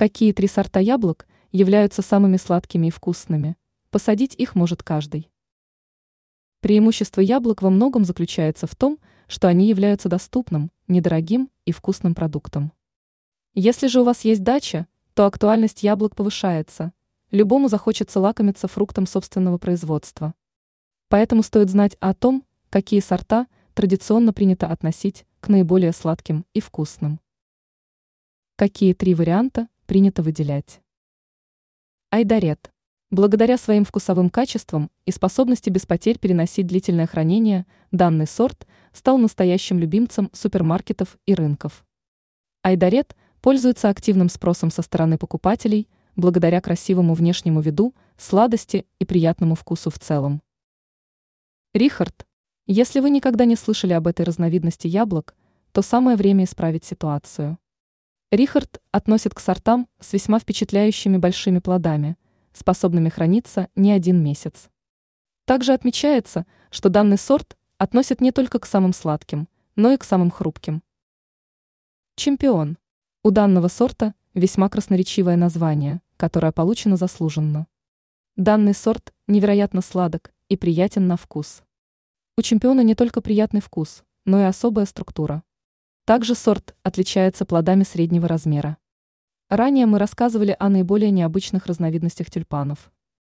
Какие три сорта яблок являются самыми сладкими и вкусными? Посадить их может каждый. Преимущество яблок во многом заключается в том, что они являются доступным, недорогим и вкусным продуктом. Если же у вас есть дача, то актуальность яблок повышается. Любому захочется лакомиться фруктом собственного производства. Поэтому стоит знать о том, какие сорта традиционно принято относить к наиболее сладким и вкусным. Какие три варианта принято выделять. Айдарет. Благодаря своим вкусовым качествам и способности без потерь переносить длительное хранение, данный сорт стал настоящим любимцем супермаркетов и рынков. Айдарет пользуется активным спросом со стороны покупателей благодаря красивому внешнему виду, сладости и приятному вкусу в целом. Рихард. Если вы никогда не слышали об этой разновидности яблок, то самое время исправить ситуацию. Рихард относит к сортам с весьма впечатляющими большими плодами, способными храниться не один месяц. Также отмечается, что данный сорт относят не только к самым сладким, но и к самым хрупким. Чемпион. У данного сорта весьма красноречивое название, которое получено заслуженно. Данный сорт невероятно сладок и приятен на вкус. У чемпиона не только приятный вкус, но и особая структура. Также сорт отличается плодами среднего размера. Ранее мы рассказывали о наиболее необычных разновидностях тюльпанов.